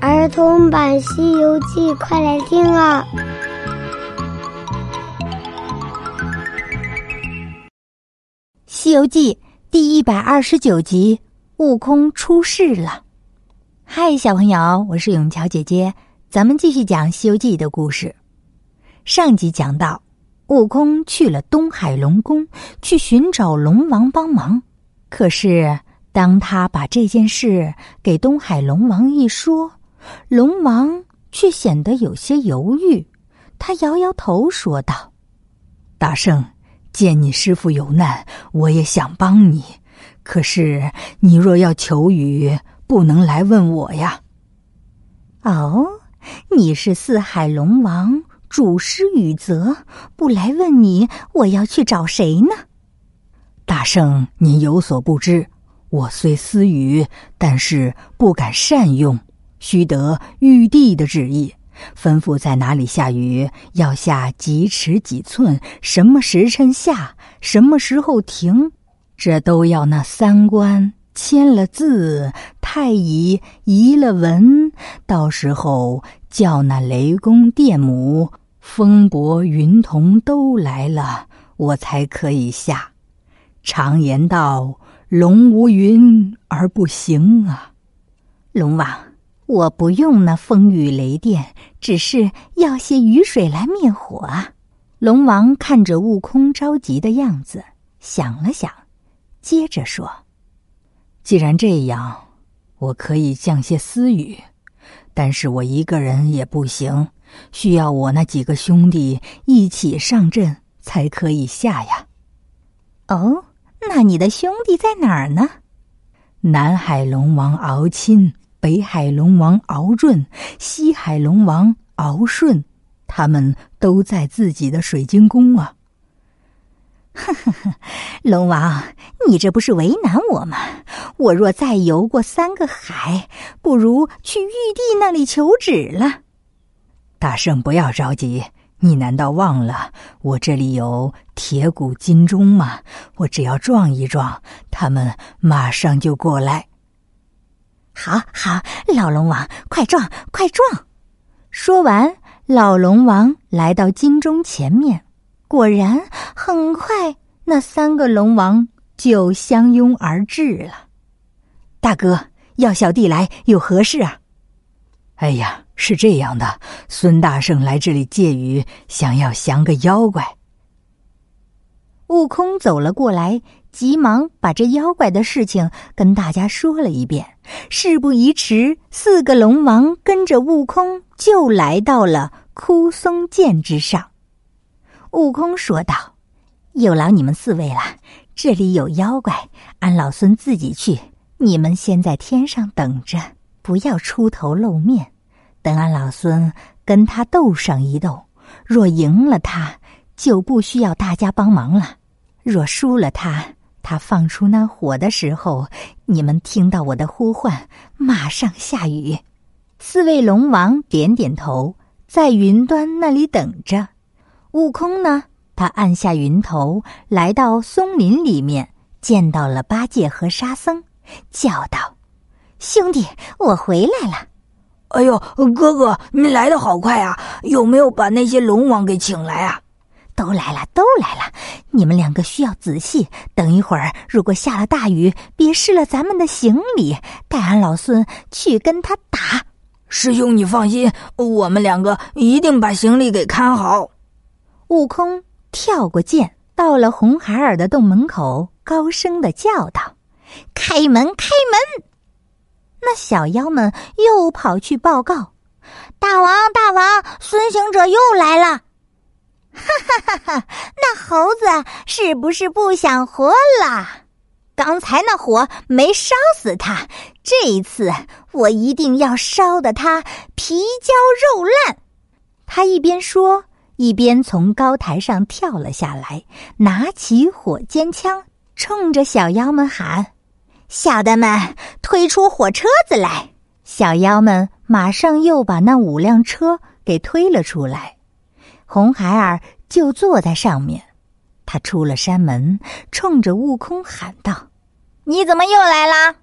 儿童版《西游记》，快来听啊！《西游记》第一百二十九集，悟空出世了。嗨，小朋友，我是永桥姐姐，咱们继续讲《西游记》的故事。上集讲到，悟空去了东海龙宫，去寻找龙王帮忙。可是，当他把这件事给东海龙王一说，龙王却显得有些犹豫，他摇摇头说道：“大圣，见你师傅有难，我也想帮你。可是你若要求雨，不能来问我呀。”“哦，你是四海龙王，主施雨泽，不来问你，我要去找谁呢？”“大圣，您有所不知，我虽私语，但是不敢善用。”须得玉帝的旨意，吩咐在哪里下雨，要下几尺几寸，什么时辰下，什么时候停，这都要那三官签了字，太乙移了文，到时候叫那雷公电母、风伯云童都来了，我才可以下。常言道：“龙无云而不行啊，龙王。”我不用那风雨雷电，只是要些雨水来灭火啊！龙王看着悟空着急的样子，想了想，接着说：“既然这样，我可以降些私雨，但是我一个人也不行，需要我那几个兄弟一起上阵才可以下呀。”哦，那你的兄弟在哪儿呢？南海龙王敖钦。北海龙王敖润，西海龙王敖顺，他们都在自己的水晶宫啊！呵呵呵，龙王，你这不是为难我吗？我若再游过三个海，不如去玉帝那里求旨了。大圣，不要着急，你难道忘了我这里有铁骨金钟吗？我只要撞一撞，他们马上就过来。好好，老龙王，快撞，快撞！说完，老龙王来到金钟前面，果然，很快那三个龙王就相拥而至了。大哥，要小弟来，有何事啊？哎呀，是这样的，孙大圣来这里借雨，想要降个妖怪。悟空走了过来。急忙把这妖怪的事情跟大家说了一遍。事不宜迟，四个龙王跟着悟空就来到了枯松涧之上。悟空说道：“有劳你们四位了，这里有妖怪，俺老孙自己去。你们先在天上等着，不要出头露面。等俺老孙跟他斗上一斗，若赢了他，就不需要大家帮忙了；若输了他，”他放出那火的时候，你们听到我的呼唤，马上下雨。四位龙王点点头，在云端那里等着。悟空呢？他按下云头，来到松林里面，见到了八戒和沙僧，叫道：“兄弟，我回来了。”“哎呦，哥哥，你来的好快啊！有没有把那些龙王给请来啊？”都来了，都来了！你们两个需要仔细。等一会儿，如果下了大雨，别湿了咱们的行李。带俺老孙去跟他打。师兄，你放心，我们两个一定把行李给看好。悟空跳过涧，到了红孩儿的洞门口，高声的叫道：“开门，开门！”那小妖们又跑去报告：“大王，大王，孙行者又来了。”哈哈哈！哈那猴子是不是不想活了？刚才那火没烧死他，这一次我一定要烧得他皮焦肉烂。他一边说，一边从高台上跳了下来，拿起火尖枪，冲着小妖们喊：“小的们，推出火车子来！”小妖们马上又把那五辆车给推了出来。红孩儿就坐在上面，他出了山门，冲着悟空喊道：“你怎么又来了？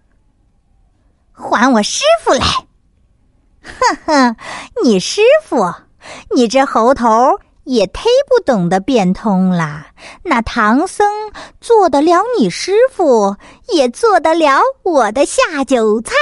还我师傅来！”呵呵，你师傅，你这猴头也忒不懂得变通啦！那唐僧做得了你师傅，也做得了我的下酒菜，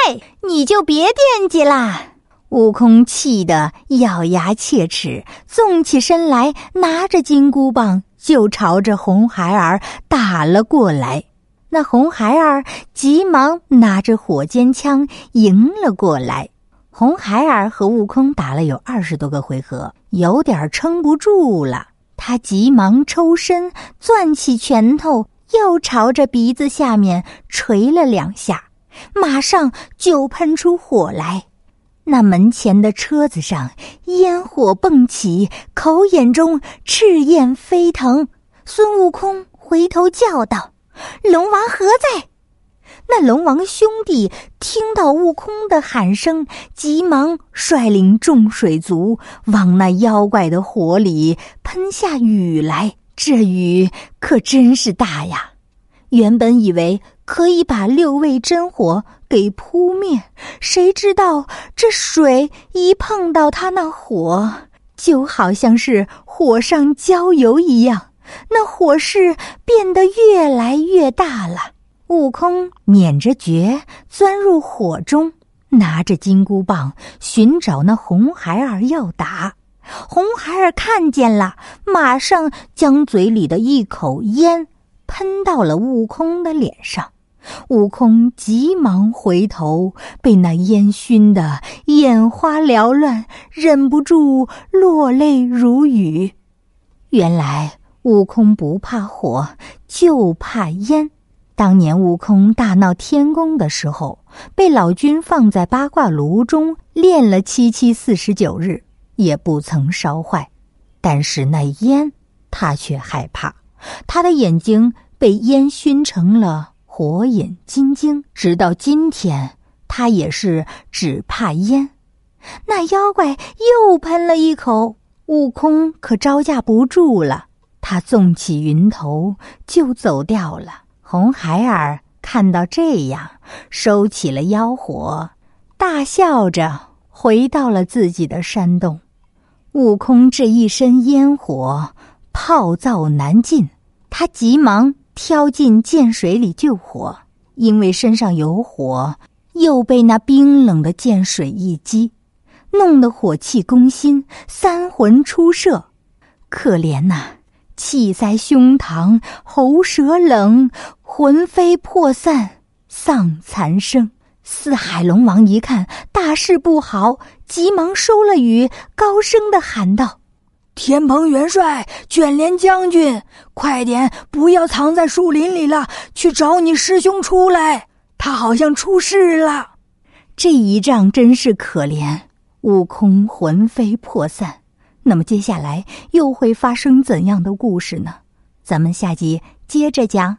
你就别惦记啦！悟空气得咬牙切齿，纵起身来，拿着金箍棒就朝着红孩儿打了过来。那红孩儿急忙拿着火尖枪迎了过来。红孩儿和悟空打了有二十多个回合，有点撑不住了。他急忙抽身，攥起拳头，又朝着鼻子下面捶了两下，马上就喷出火来。那门前的车子上烟火迸起，口眼中赤焰飞腾。孙悟空回头叫道：“龙王何在？”那龙王兄弟听到悟空的喊声，急忙率领众水族往那妖怪的火里喷下雨来。这雨可真是大呀！原本以为可以把六味真火给扑灭，谁知道这水一碰到他那火，就好像是火上浇油一样，那火势变得越来越大了。悟空捻着诀钻入火中，拿着金箍棒寻找那红孩儿要打。红孩儿看见了，马上将嘴里的一口烟。喷到了悟空的脸上，悟空急忙回头，被那烟熏得眼花缭乱，忍不住落泪如雨。原来悟空不怕火，就怕烟。当年悟空大闹天宫的时候，被老君放在八卦炉中炼了七七四十九日，也不曾烧坏。但是那烟，他却害怕。他的眼睛被烟熏成了火眼金睛，直到今天，他也是只怕烟。那妖怪又喷了一口，悟空可招架不住了，他纵起云头就走掉了。红孩儿看到这样，收起了妖火，大笑着回到了自己的山洞。悟空这一身烟火，泡燥难尽。他急忙跳进涧水里救火，因为身上有火，又被那冰冷的涧水一激，弄得火气攻心，三魂出射。可怜呐，气塞胸膛，喉舌冷，魂飞魄散，丧残生。四海龙王一看大事不好，急忙收了雨，高声的喊道。天蓬元帅、卷帘将军，快点，不要藏在树林里了，去找你师兄出来，他好像出事了。这一仗真是可怜，悟空魂飞魄散。那么接下来又会发生怎样的故事呢？咱们下集接着讲。